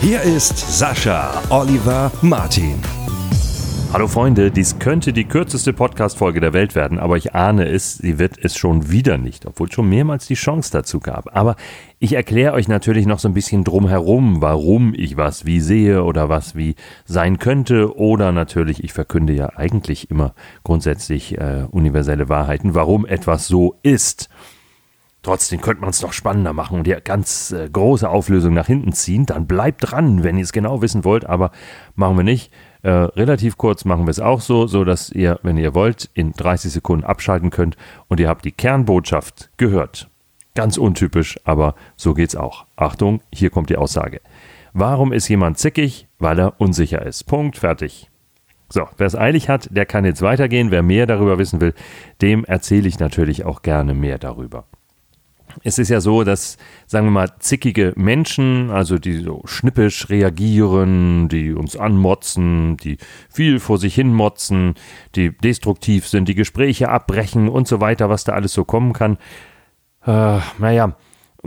Hier ist Sascha Oliver Martin. Hallo Freunde, dies könnte die kürzeste Podcast-Folge der Welt werden, aber ich ahne es, sie wird es schon wieder nicht, obwohl es schon mehrmals die Chance dazu gab. Aber ich erkläre euch natürlich noch so ein bisschen drumherum, warum ich was wie sehe oder was wie sein könnte. Oder natürlich, ich verkünde ja eigentlich immer grundsätzlich äh, universelle Wahrheiten, warum etwas so ist. Trotzdem könnte man es noch spannender machen und die ganz äh, große Auflösung nach hinten ziehen. Dann bleibt dran, wenn ihr es genau wissen wollt, aber machen wir nicht. Äh, relativ kurz machen wir es auch so, so dass ihr, wenn ihr wollt, in 30 Sekunden abschalten könnt und ihr habt die Kernbotschaft gehört. Ganz untypisch, aber so geht's auch. Achtung, hier kommt die Aussage. Warum ist jemand zickig? Weil er unsicher ist. Punkt, fertig. So, wer es eilig hat, der kann jetzt weitergehen. Wer mehr darüber wissen will, dem erzähle ich natürlich auch gerne mehr darüber es ist ja so, dass, sagen wir mal, zickige Menschen, also die so schnippisch reagieren, die uns anmotzen, die viel vor sich hin motzen, die destruktiv sind, die Gespräche abbrechen und so weiter, was da alles so kommen kann. Äh, naja,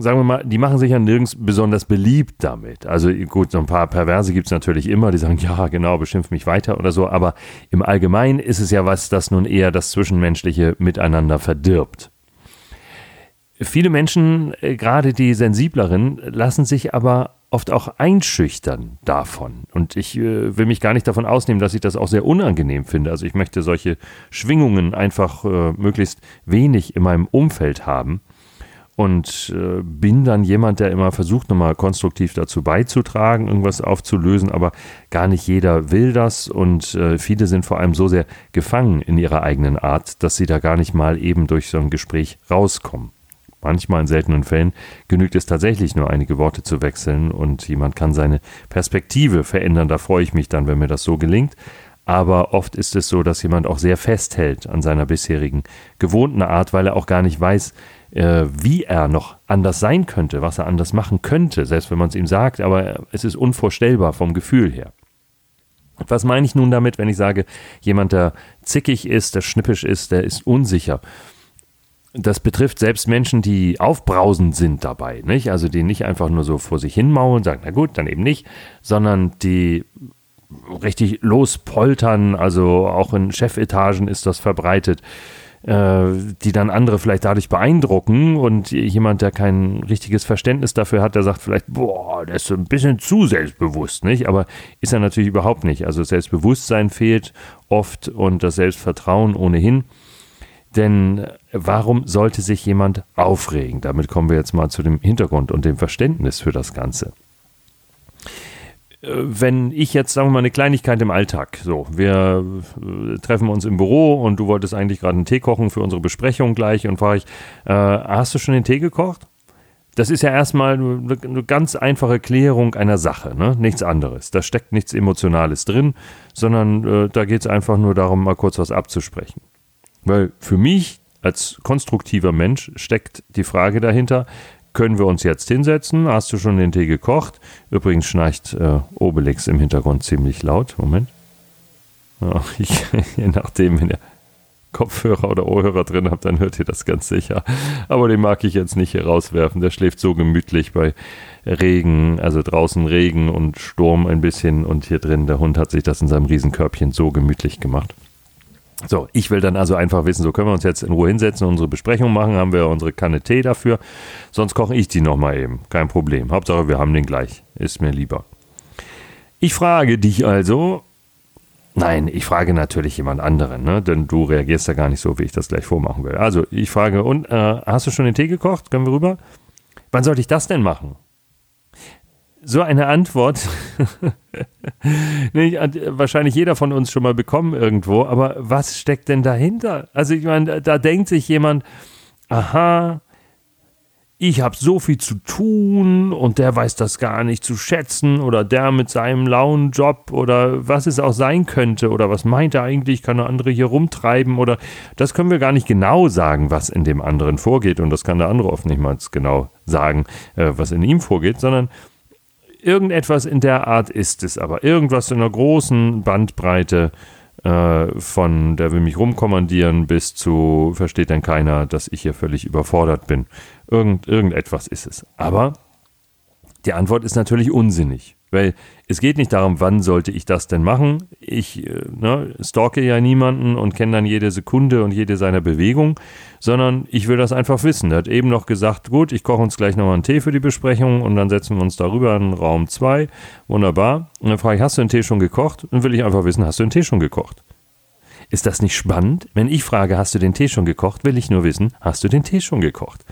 sagen wir mal, die machen sich ja nirgends besonders beliebt damit. Also gut, so ein paar Perverse gibt es natürlich immer, die sagen, ja, genau, beschimpf mich weiter oder so, aber im Allgemeinen ist es ja was, das nun eher das Zwischenmenschliche miteinander verdirbt. Viele Menschen, äh, gerade die sensibleren, lassen sich aber oft auch einschüchtern davon. Und ich äh, will mich gar nicht davon ausnehmen, dass ich das auch sehr unangenehm finde. Also ich möchte solche Schwingungen einfach äh, möglichst wenig in meinem Umfeld haben. Und äh, bin dann jemand, der immer versucht, nochmal konstruktiv dazu beizutragen, irgendwas aufzulösen, aber gar nicht jeder will das und äh, viele sind vor allem so sehr gefangen in ihrer eigenen Art, dass sie da gar nicht mal eben durch so ein Gespräch rauskommen. Manchmal in seltenen Fällen genügt es tatsächlich nur einige Worte zu wechseln und jemand kann seine Perspektive verändern. Da freue ich mich dann, wenn mir das so gelingt. Aber oft ist es so, dass jemand auch sehr festhält an seiner bisherigen gewohnten Art, weil er auch gar nicht weiß, äh, wie er noch anders sein könnte, was er anders machen könnte, selbst wenn man es ihm sagt, aber es ist unvorstellbar vom Gefühl her. Was meine ich nun damit, wenn ich sage, jemand, der zickig ist, der schnippisch ist, der ist unsicher? Das betrifft selbst Menschen, die aufbrausend sind dabei, nicht? Also die nicht einfach nur so vor sich hin maulen und sagen, na gut, dann eben nicht, sondern die richtig lospoltern, also auch in Chefetagen ist das verbreitet, äh, die dann andere vielleicht dadurch beeindrucken und jemand, der kein richtiges Verständnis dafür hat, der sagt vielleicht, boah, der ist so ein bisschen zu selbstbewusst, nicht? Aber ist er natürlich überhaupt nicht. Also Selbstbewusstsein fehlt oft und das Selbstvertrauen ohnehin. Denn warum sollte sich jemand aufregen? Damit kommen wir jetzt mal zu dem Hintergrund und dem Verständnis für das Ganze. Äh, wenn ich jetzt, sagen wir mal, eine Kleinigkeit im Alltag, so, wir äh, treffen uns im Büro und du wolltest eigentlich gerade einen Tee kochen für unsere Besprechung gleich und frage ich, äh, hast du schon den Tee gekocht? Das ist ja erstmal eine ganz einfache Klärung einer Sache, ne? nichts anderes. Da steckt nichts Emotionales drin, sondern äh, da geht es einfach nur darum, mal kurz was abzusprechen. Weil für mich als konstruktiver Mensch steckt die Frage dahinter, können wir uns jetzt hinsetzen? Hast du schon den Tee gekocht? Übrigens schnarcht äh, Obelix im Hintergrund ziemlich laut. Moment. Ja, ich, je nachdem, wenn ihr Kopfhörer oder Ohrhörer drin habt, dann hört ihr das ganz sicher. Aber den mag ich jetzt nicht hier rauswerfen. Der schläft so gemütlich bei Regen, also draußen Regen und Sturm ein bisschen und hier drin, der Hund hat sich das in seinem Riesenkörbchen so gemütlich gemacht. So, ich will dann also einfach wissen, so können wir uns jetzt in Ruhe hinsetzen, unsere Besprechung machen, haben wir unsere Kanne Tee dafür. Sonst koche ich die nochmal eben. Kein Problem. Hauptsache, wir haben den gleich. Ist mir lieber. Ich frage dich also, nein, ich frage natürlich jemand anderen, ne? denn du reagierst ja gar nicht so, wie ich das gleich vormachen will. Also, ich frage, und äh, hast du schon den Tee gekocht? Können wir rüber? Wann sollte ich das denn machen? So eine Antwort nee, hat wahrscheinlich jeder von uns schon mal bekommen irgendwo, aber was steckt denn dahinter? Also ich meine, da, denkt sich jemand, aha, ich habe so viel zu tun und der weiß das gar nicht zu schätzen oder der mit seinem lauen Job oder was es auch sein könnte oder was meint er eigentlich, kann der andere hier rumtreiben oder das können wir gar nicht genau sagen, was in dem anderen vorgeht und das kann der andere oft nicht mal genau sagen, äh, was in ihm vorgeht, sondern irgendetwas in der Art ist es aber, irgendwas in einer großen Bandbreite äh, von der will mich rumkommandieren bis zu versteht denn keiner, dass ich hier völlig überfordert bin. Irgend, irgendetwas ist es. Aber die Antwort ist natürlich unsinnig. Weil es geht nicht darum, wann sollte ich das denn machen. Ich äh, ne, stalke ja niemanden und kenne dann jede Sekunde und jede seiner Bewegung, sondern ich will das einfach wissen. Er hat eben noch gesagt, gut, ich koche uns gleich nochmal einen Tee für die Besprechung und dann setzen wir uns darüber in Raum 2. Wunderbar. Und dann frage ich, hast du den Tee schon gekocht? Dann will ich einfach wissen, hast du den Tee schon gekocht? Ist das nicht spannend? Wenn ich frage, hast du den Tee schon gekocht, will ich nur wissen, hast du den Tee schon gekocht?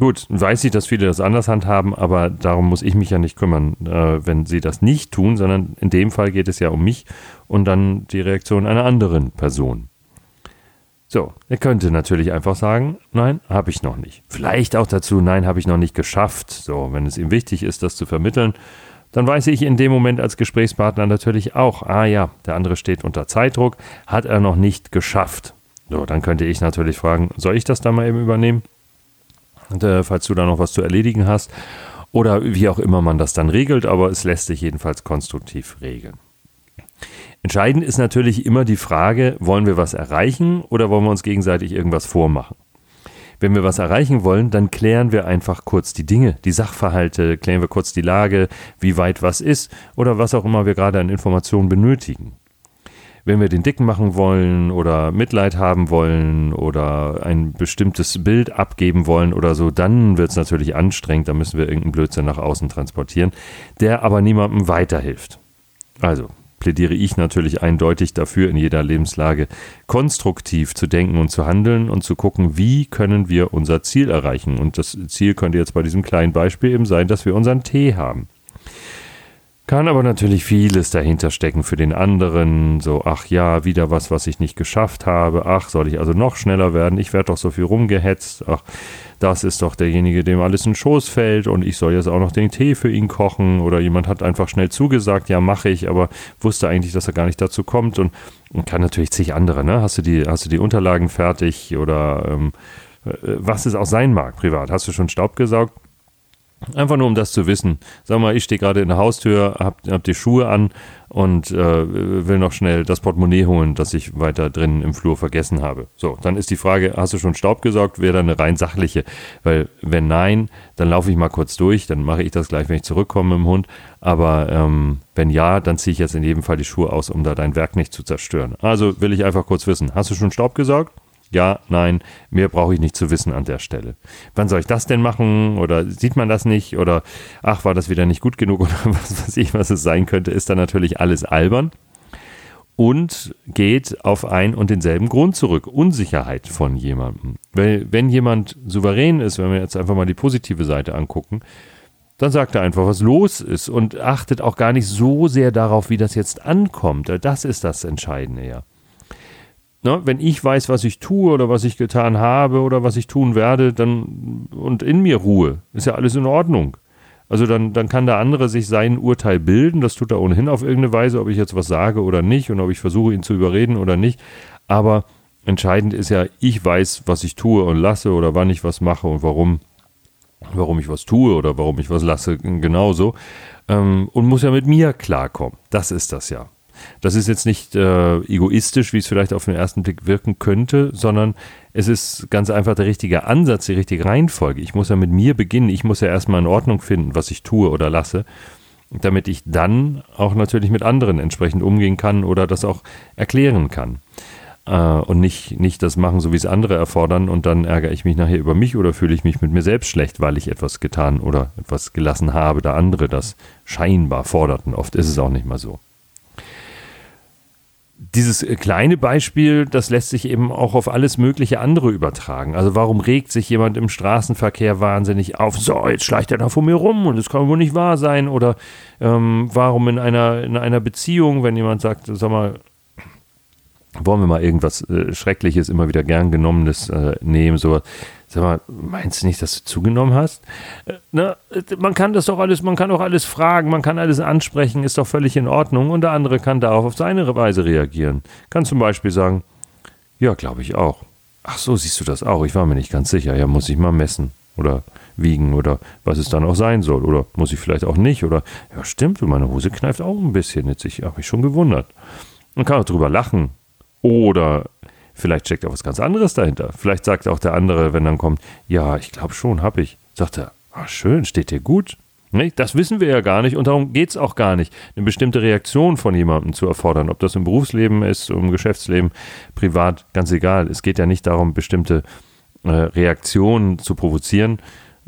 Gut, weiß ich, dass viele das anders handhaben, aber darum muss ich mich ja nicht kümmern, äh, wenn sie das nicht tun, sondern in dem Fall geht es ja um mich und dann die Reaktion einer anderen Person. So, er könnte natürlich einfach sagen, nein, habe ich noch nicht. Vielleicht auch dazu, nein, habe ich noch nicht geschafft. So, wenn es ihm wichtig ist, das zu vermitteln, dann weiß ich in dem Moment als Gesprächspartner natürlich auch, ah ja, der andere steht unter Zeitdruck, hat er noch nicht geschafft. So, dann könnte ich natürlich fragen, soll ich das dann mal eben übernehmen? Äh, falls du da noch was zu erledigen hast. Oder wie auch immer man das dann regelt, aber es lässt sich jedenfalls konstruktiv regeln. Entscheidend ist natürlich immer die Frage, wollen wir was erreichen oder wollen wir uns gegenseitig irgendwas vormachen? Wenn wir was erreichen wollen, dann klären wir einfach kurz die Dinge, die Sachverhalte, klären wir kurz die Lage, wie weit was ist oder was auch immer wir gerade an Informationen benötigen wenn wir den Dicken machen wollen oder Mitleid haben wollen oder ein bestimmtes Bild abgeben wollen oder so, dann wird es natürlich anstrengend, da müssen wir irgendeinen Blödsinn nach außen transportieren, der aber niemandem weiterhilft. Also plädiere ich natürlich eindeutig dafür, in jeder Lebenslage konstruktiv zu denken und zu handeln und zu gucken, wie können wir unser Ziel erreichen. Und das Ziel könnte jetzt bei diesem kleinen Beispiel eben sein, dass wir unseren Tee haben. Kann aber natürlich vieles dahinter stecken für den anderen. So, ach ja, wieder was, was ich nicht geschafft habe. Ach, soll ich also noch schneller werden? Ich werde doch so viel rumgehetzt. Ach, das ist doch derjenige, dem alles in Schoß fällt und ich soll jetzt auch noch den Tee für ihn kochen. Oder jemand hat einfach schnell zugesagt, ja, mache ich, aber wusste eigentlich, dass er gar nicht dazu kommt. Und, und kann natürlich zig andere, ne? Hast du die, hast du die Unterlagen fertig oder ähm, äh, was es auch sein mag, privat? Hast du schon Staub gesaugt? Einfach nur, um das zu wissen. Sag mal, ich stehe gerade in der Haustür, hab, hab die Schuhe an und äh, will noch schnell das Portemonnaie holen, das ich weiter drin im Flur vergessen habe. So, dann ist die Frage, hast du schon Staub gesaugt? Wäre dann eine rein sachliche. Weil wenn nein, dann laufe ich mal kurz durch, dann mache ich das gleich, wenn ich zurückkomme im Hund. Aber ähm, wenn ja, dann ziehe ich jetzt in jedem Fall die Schuhe aus, um da dein Werk nicht zu zerstören. Also will ich einfach kurz wissen, hast du schon Staub gesaugt? Ja, nein, mehr brauche ich nicht zu wissen an der Stelle. Wann soll ich das denn machen? Oder sieht man das nicht? Oder ach, war das wieder nicht gut genug? Oder was weiß ich, was es sein könnte, ist dann natürlich alles albern und geht auf ein und denselben Grund zurück. Unsicherheit von jemandem. Weil wenn jemand souverän ist, wenn wir jetzt einfach mal die positive Seite angucken, dann sagt er einfach, was los ist und achtet auch gar nicht so sehr darauf, wie das jetzt ankommt. Das ist das Entscheidende ja. Ne, wenn ich weiß, was ich tue oder was ich getan habe oder was ich tun werde, dann und in mir Ruhe, ist ja alles in Ordnung. Also dann, dann kann der andere sich sein Urteil bilden, das tut er ohnehin auf irgendeine Weise, ob ich jetzt was sage oder nicht und ob ich versuche, ihn zu überreden oder nicht. Aber entscheidend ist ja, ich weiß, was ich tue und lasse oder wann ich was mache und warum, warum ich was tue oder warum ich was lasse, genauso. Ähm, und muss ja mit mir klarkommen. Das ist das ja. Das ist jetzt nicht äh, egoistisch, wie es vielleicht auf den ersten Blick wirken könnte, sondern es ist ganz einfach der richtige Ansatz, die richtige Reihenfolge. Ich muss ja mit mir beginnen. Ich muss ja erstmal in Ordnung finden, was ich tue oder lasse, damit ich dann auch natürlich mit anderen entsprechend umgehen kann oder das auch erklären kann. Äh, und nicht, nicht das machen, so wie es andere erfordern und dann ärgere ich mich nachher über mich oder fühle ich mich mit mir selbst schlecht, weil ich etwas getan oder etwas gelassen habe, da andere das scheinbar forderten. Oft ist es auch nicht mal so dieses äh, kleine Beispiel, das lässt sich eben auch auf alles mögliche andere übertragen. Also warum regt sich jemand im Straßenverkehr wahnsinnig auf? So, jetzt schleicht er da vor mir rum und das kann wohl nicht wahr sein. Oder ähm, warum in einer, in einer Beziehung, wenn jemand sagt, sag mal, wollen wir mal irgendwas äh, Schreckliches, immer wieder gern genommenes äh, nehmen, so Sag mal, meinst du nicht, dass du zugenommen hast? Äh, na, man kann das doch alles, man kann auch alles fragen, man kann alles ansprechen, ist doch völlig in Ordnung und der andere kann darauf auf seine Weise reagieren. Kann zum Beispiel sagen, ja, glaube ich auch. Ach so, siehst du das auch? Ich war mir nicht ganz sicher. Ja, muss ich mal messen oder wiegen oder was es dann auch sein soll. Oder muss ich vielleicht auch nicht. Oder ja, stimmt, meine Hose kneift auch ein bisschen. Jetzt ich habe mich schon gewundert. Man kann auch drüber lachen. Oder vielleicht steckt auch was ganz anderes dahinter. Vielleicht sagt auch der andere, wenn dann kommt, ja, ich glaube schon, habe ich. Sagt er, ah, schön, steht dir gut. Das wissen wir ja gar nicht und darum geht es auch gar nicht, eine bestimmte Reaktion von jemandem zu erfordern. Ob das im Berufsleben ist, im Geschäftsleben, privat, ganz egal. Es geht ja nicht darum, bestimmte äh, Reaktionen zu provozieren.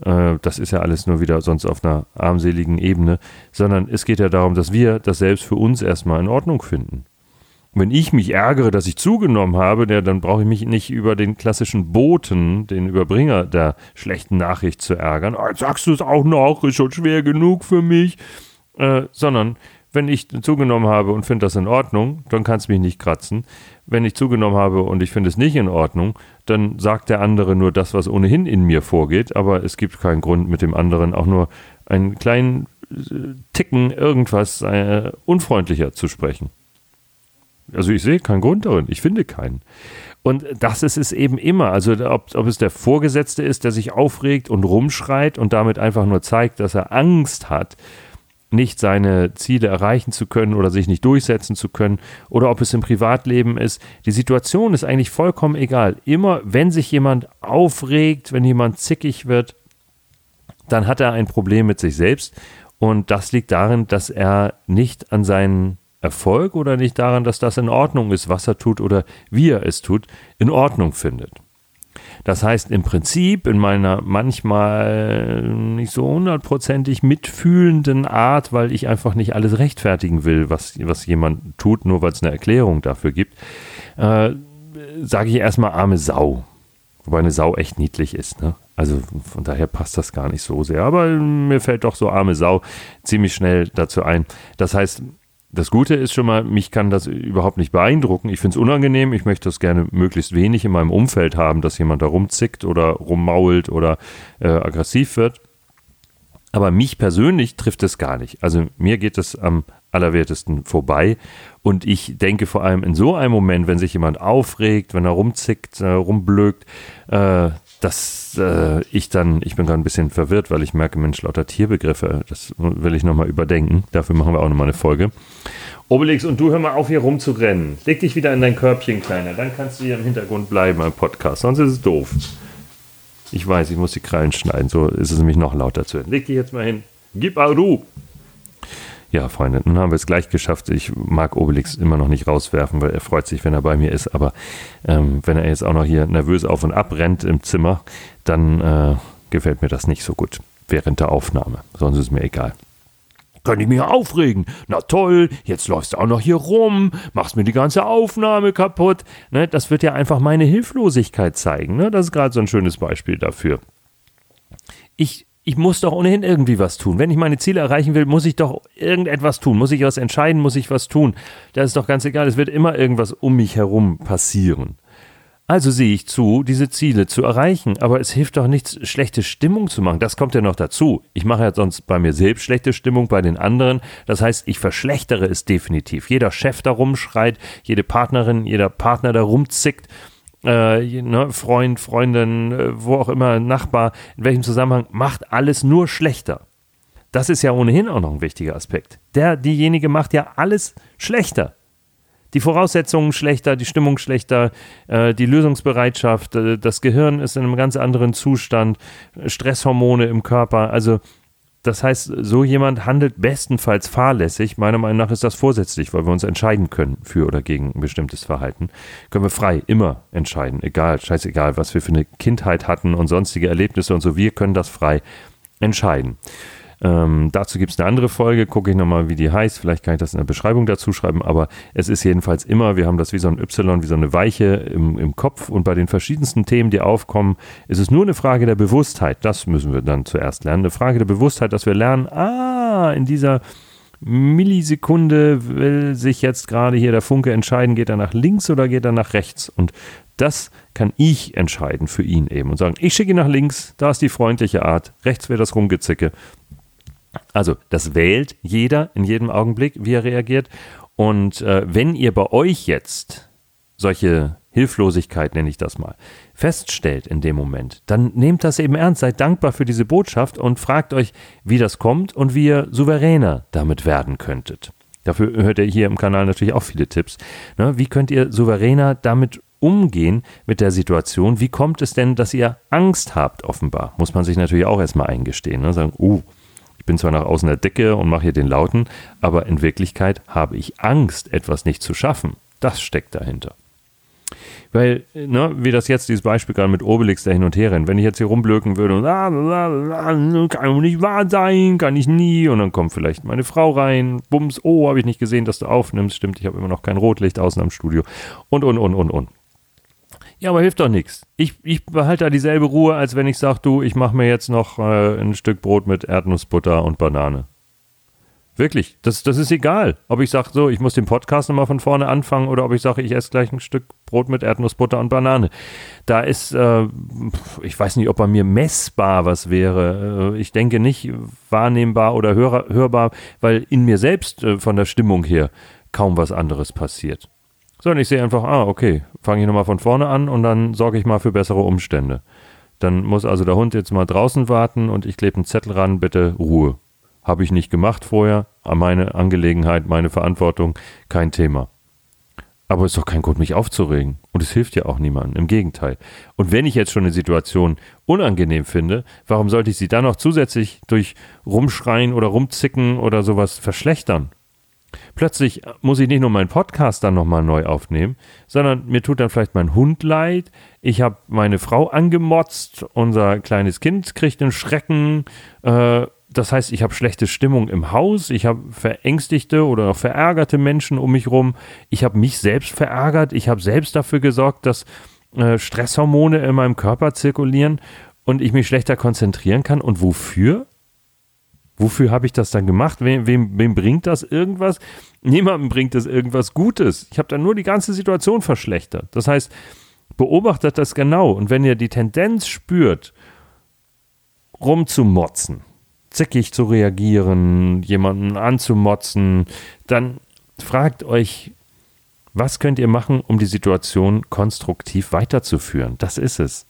Äh, das ist ja alles nur wieder sonst auf einer armseligen Ebene, sondern es geht ja darum, dass wir das selbst für uns erstmal in Ordnung finden wenn ich mich ärgere, dass ich zugenommen habe, ja, dann brauche ich mich nicht über den klassischen Boten, den Überbringer der schlechten Nachricht zu ärgern. Oh, jetzt sagst du es auch noch, ist schon schwer genug für mich. Äh, sondern wenn ich zugenommen habe und finde das in Ordnung, dann kann es mich nicht kratzen. Wenn ich zugenommen habe und ich finde es nicht in Ordnung, dann sagt der andere nur das, was ohnehin in mir vorgeht, aber es gibt keinen Grund, mit dem anderen auch nur einen kleinen äh, Ticken irgendwas äh, unfreundlicher zu sprechen. Also ich sehe keinen Grund darin. Ich finde keinen. Und das ist es eben immer. Also ob, ob es der Vorgesetzte ist, der sich aufregt und rumschreit und damit einfach nur zeigt, dass er Angst hat, nicht seine Ziele erreichen zu können oder sich nicht durchsetzen zu können, oder ob es im Privatleben ist. Die Situation ist eigentlich vollkommen egal. Immer wenn sich jemand aufregt, wenn jemand zickig wird, dann hat er ein Problem mit sich selbst. Und das liegt darin, dass er nicht an seinen Erfolg oder nicht daran, dass das in Ordnung ist, was er tut oder wie er es tut, in Ordnung findet. Das heißt, im Prinzip in meiner manchmal nicht so hundertprozentig mitfühlenden Art, weil ich einfach nicht alles rechtfertigen will, was, was jemand tut, nur weil es eine Erklärung dafür gibt, äh, sage ich erstmal arme Sau. Wobei eine Sau echt niedlich ist. Ne? Also von daher passt das gar nicht so sehr. Aber mir fällt doch so arme Sau ziemlich schnell dazu ein. Das heißt, das Gute ist schon mal, mich kann das überhaupt nicht beeindrucken. Ich finde es unangenehm. Ich möchte das gerne möglichst wenig in meinem Umfeld haben, dass jemand da rumzickt oder rummault oder äh, aggressiv wird. Aber mich persönlich trifft es gar nicht. Also mir geht es am allerwertesten vorbei. Und ich denke vor allem in so einem Moment, wenn sich jemand aufregt, wenn er rumzickt, äh, rumblökt, äh, dass äh, ich dann, ich bin gerade ein bisschen verwirrt, weil ich merke, Mensch, lauter Tierbegriffe, das will ich nochmal überdenken. Dafür machen wir auch nochmal eine Folge. Obelix, und du hör mal auf, hier rumzurennen. Leg dich wieder in dein Körbchen, Kleiner. Dann kannst du hier im Hintergrund bleiben beim Podcast. Sonst ist es doof. Ich weiß, ich muss die Krallen schneiden. So ist es nämlich noch lauter zu hören. Leg dich jetzt mal hin. Gib du. Ja, Freunde, nun haben wir es gleich geschafft. Ich mag Obelix immer noch nicht rauswerfen, weil er freut sich, wenn er bei mir ist. Aber ähm, wenn er jetzt auch noch hier nervös auf und ab rennt im Zimmer, dann äh, gefällt mir das nicht so gut während der Aufnahme. Sonst ist mir egal. Kann ich mich aufregen? Na toll, jetzt läufst du auch noch hier rum, machst mir die ganze Aufnahme kaputt. Ne, das wird ja einfach meine Hilflosigkeit zeigen. Ne? Das ist gerade so ein schönes Beispiel dafür. Ich ich muss doch ohnehin irgendwie was tun. Wenn ich meine Ziele erreichen will, muss ich doch irgendetwas tun. Muss ich was entscheiden, muss ich was tun. Das ist doch ganz egal. Es wird immer irgendwas um mich herum passieren. Also sehe ich zu, diese Ziele zu erreichen. Aber es hilft doch nichts, schlechte Stimmung zu machen. Das kommt ja noch dazu. Ich mache ja sonst bei mir selbst schlechte Stimmung, bei den anderen. Das heißt, ich verschlechtere es definitiv. Jeder Chef da rumschreit, jede Partnerin, jeder Partner da rumzickt äh, ne, Freund, Freundin, äh, wo auch immer, Nachbar, in welchem Zusammenhang, macht alles nur schlechter. Das ist ja ohnehin auch noch ein wichtiger Aspekt. Der, diejenige macht ja alles schlechter. Die Voraussetzungen schlechter, die Stimmung schlechter, äh, die Lösungsbereitschaft, äh, das Gehirn ist in einem ganz anderen Zustand, Stresshormone im Körper. Also das heißt, so jemand handelt bestenfalls fahrlässig. Meiner Meinung nach ist das vorsätzlich, weil wir uns entscheiden können für oder gegen ein bestimmtes Verhalten. Können wir frei immer entscheiden. Egal, scheißegal, was wir für eine Kindheit hatten und sonstige Erlebnisse und so. Wir können das frei entscheiden. Ähm, dazu gibt es eine andere Folge, gucke ich nochmal, wie die heißt. Vielleicht kann ich das in der Beschreibung dazu schreiben, aber es ist jedenfalls immer, wir haben das wie so ein Y, wie so eine Weiche im, im Kopf und bei den verschiedensten Themen, die aufkommen, ist es nur eine Frage der Bewusstheit. Das müssen wir dann zuerst lernen. Eine Frage der Bewusstheit, dass wir lernen, ah, in dieser Millisekunde will sich jetzt gerade hier der Funke entscheiden, geht er nach links oder geht er nach rechts. Und das kann ich entscheiden für ihn eben und sagen, ich schicke ihn nach links, da ist die freundliche Art, rechts wäre das Rumgezicke. Also das wählt jeder in jedem Augenblick, wie er reagiert. Und äh, wenn ihr bei euch jetzt solche Hilflosigkeit, nenne ich das mal, feststellt in dem Moment, dann nehmt das eben ernst, seid dankbar für diese Botschaft und fragt euch, wie das kommt und wie ihr souveräner damit werden könntet. Dafür hört ihr hier im Kanal natürlich auch viele Tipps. Ne? Wie könnt ihr souveräner damit umgehen mit der Situation? Wie kommt es denn, dass ihr Angst habt, offenbar? Muss man sich natürlich auch erstmal eingestehen. Ne? Sagen, uh, bin zwar nach außen der Dicke und mache hier den Lauten, aber in Wirklichkeit habe ich Angst, etwas nicht zu schaffen. Das steckt dahinter. Weil, ne, wie das jetzt, dieses Beispiel gerade mit Obelix, der hin und her rennt, wenn ich jetzt hier rumblöken würde und ah, kann nicht wahr sein, kann ich nie, und dann kommt vielleicht meine Frau rein, bums, oh, habe ich nicht gesehen, dass du aufnimmst, stimmt, ich habe immer noch kein Rotlicht außen am Studio und, und, und, und, und. Ja, aber hilft doch nichts. Ich, ich behalte da dieselbe Ruhe, als wenn ich sage, du, ich mache mir jetzt noch äh, ein Stück Brot mit Erdnussbutter und Banane. Wirklich, das, das ist egal. Ob ich sage, so, ich muss den Podcast nochmal von vorne anfangen oder ob ich sage, ich esse gleich ein Stück Brot mit Erdnussbutter und Banane. Da ist, äh, ich weiß nicht, ob bei mir messbar was wäre. Äh, ich denke nicht wahrnehmbar oder hör, hörbar, weil in mir selbst äh, von der Stimmung her kaum was anderes passiert. Sondern ich sehe einfach, ah, okay, fange ich nochmal von vorne an und dann sorge ich mal für bessere Umstände. Dann muss also der Hund jetzt mal draußen warten und ich klebe einen Zettel ran, bitte Ruhe. Habe ich nicht gemacht vorher, meine Angelegenheit, meine Verantwortung, kein Thema. Aber es ist doch kein Grund, mich aufzuregen. Und es hilft ja auch niemandem. Im Gegenteil. Und wenn ich jetzt schon eine Situation unangenehm finde, warum sollte ich sie dann noch zusätzlich durch Rumschreien oder Rumzicken oder sowas verschlechtern? Plötzlich muss ich nicht nur meinen Podcast dann nochmal neu aufnehmen, sondern mir tut dann vielleicht mein Hund leid. Ich habe meine Frau angemotzt, unser kleines Kind kriegt einen Schrecken äh, das heißt, ich habe schlechte Stimmung im Haus, ich habe verängstigte oder auch verärgerte Menschen um mich rum, ich habe mich selbst verärgert, ich habe selbst dafür gesorgt, dass äh, Stresshormone in meinem Körper zirkulieren und ich mich schlechter konzentrieren kann. Und wofür? Wofür habe ich das dann gemacht? Wem, wem, wem bringt das irgendwas? Niemandem bringt es irgendwas Gutes. Ich habe dann nur die ganze Situation verschlechtert. Das heißt, beobachtet das genau. Und wenn ihr die Tendenz spürt, rumzumotzen, zickig zu reagieren, jemanden anzumotzen, dann fragt euch, was könnt ihr machen, um die Situation konstruktiv weiterzuführen? Das ist es.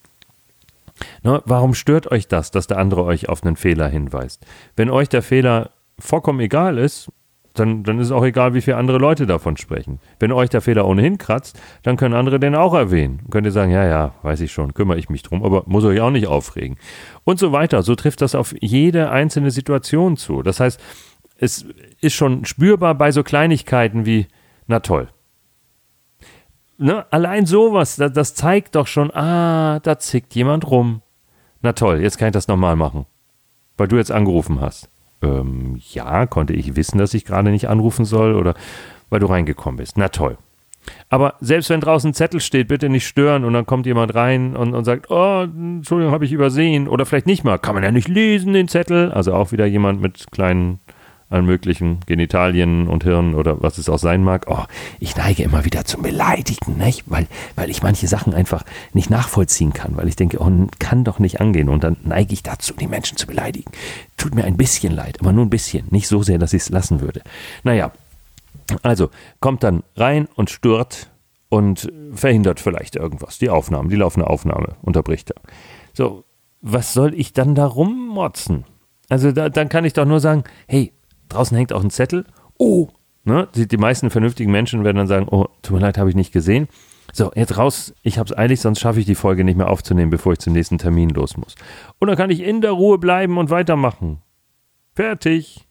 Ne, warum stört euch das, dass der andere euch auf einen Fehler hinweist? Wenn euch der Fehler vollkommen egal ist, dann, dann ist es auch egal, wie viele andere Leute davon sprechen. Wenn euch der Fehler ohnehin kratzt, dann können andere den auch erwähnen. Könnt ihr sagen, ja, ja, weiß ich schon, kümmere ich mich drum, aber muss euch auch nicht aufregen. Und so weiter. So trifft das auf jede einzelne Situation zu. Das heißt, es ist schon spürbar bei so Kleinigkeiten wie, na toll. Ne? Allein sowas, das, das zeigt doch schon, ah, da zickt jemand rum. Na toll, jetzt kann ich das nochmal machen. Weil du jetzt angerufen hast. Ähm, ja, konnte ich wissen, dass ich gerade nicht anrufen soll oder weil du reingekommen bist. Na toll. Aber selbst wenn draußen ein Zettel steht, bitte nicht stören und dann kommt jemand rein und, und sagt, oh, Entschuldigung, habe ich übersehen. Oder vielleicht nicht mal, kann man ja nicht lesen, den Zettel. Also auch wieder jemand mit kleinen allen möglichen Genitalien und Hirn oder was es auch sein mag. Oh, ich neige immer wieder zum Beleidigen, nicht? Weil, weil ich manche Sachen einfach nicht nachvollziehen kann, weil ich denke, oh, kann doch nicht angehen und dann neige ich dazu, die Menschen zu beleidigen. Tut mir ein bisschen leid, aber nur ein bisschen, nicht so sehr, dass ich es lassen würde. Naja, also kommt dann rein und stört und verhindert vielleicht irgendwas. Die Aufnahme, die laufende Aufnahme unterbricht er. So, was soll ich dann da rummotzen? Also da, dann kann ich doch nur sagen, hey, draußen hängt auch ein Zettel. Oh, ne? Die, die meisten vernünftigen Menschen werden dann sagen, oh, tut mir leid, habe ich nicht gesehen. So, jetzt raus, ich habe es eilig, sonst schaffe ich die Folge nicht mehr aufzunehmen, bevor ich zum nächsten Termin los muss. Und dann kann ich in der Ruhe bleiben und weitermachen. Fertig.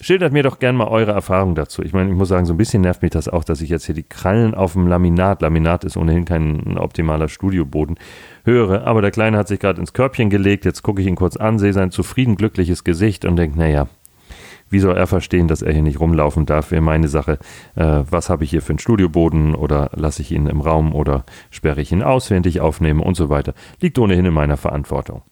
Schildert mir doch gerne mal eure Erfahrung dazu. Ich meine, ich muss sagen, so ein bisschen nervt mich das auch, dass ich jetzt hier die Krallen auf dem Laminat, Laminat ist ohnehin kein optimaler Studioboden, höre. Aber der Kleine hat sich gerade ins Körbchen gelegt. Jetzt gucke ich ihn kurz an, sehe sein zufrieden, glückliches Gesicht und denke, naja, wie soll er verstehen, dass er hier nicht rumlaufen darf? Wäre meine Sache. Äh, was habe ich hier für einen Studioboden oder lasse ich ihn im Raum oder sperre ich ihn aus, während ich aufnehme und so weiter. Liegt ohnehin in meiner Verantwortung.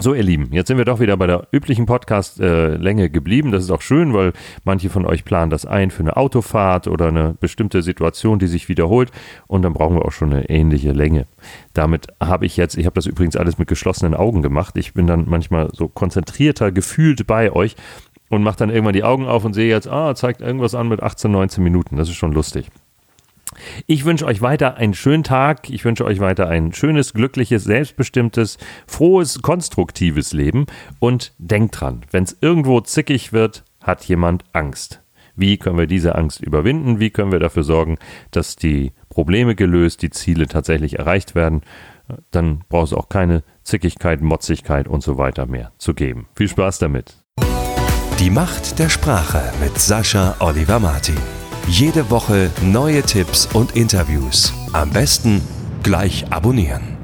So, ihr Lieben, jetzt sind wir doch wieder bei der üblichen Podcast-Länge äh, geblieben. Das ist auch schön, weil manche von euch planen das ein für eine Autofahrt oder eine bestimmte Situation, die sich wiederholt. Und dann brauchen wir auch schon eine ähnliche Länge. Damit habe ich jetzt, ich habe das übrigens alles mit geschlossenen Augen gemacht. Ich bin dann manchmal so konzentrierter gefühlt bei euch und mache dann irgendwann die Augen auf und sehe jetzt, ah, zeigt irgendwas an mit 18, 19 Minuten. Das ist schon lustig. Ich wünsche euch weiter einen schönen Tag. Ich wünsche euch weiter ein schönes, glückliches, selbstbestimmtes, frohes, konstruktives Leben. Und denkt dran, wenn es irgendwo zickig wird, hat jemand Angst. Wie können wir diese Angst überwinden? Wie können wir dafür sorgen, dass die Probleme gelöst, die Ziele tatsächlich erreicht werden? Dann braucht es auch keine Zickigkeit, Motzigkeit und so weiter mehr zu geben. Viel Spaß damit. Die Macht der Sprache mit Sascha Oliver Martin. Jede Woche neue Tipps und Interviews. Am besten gleich abonnieren.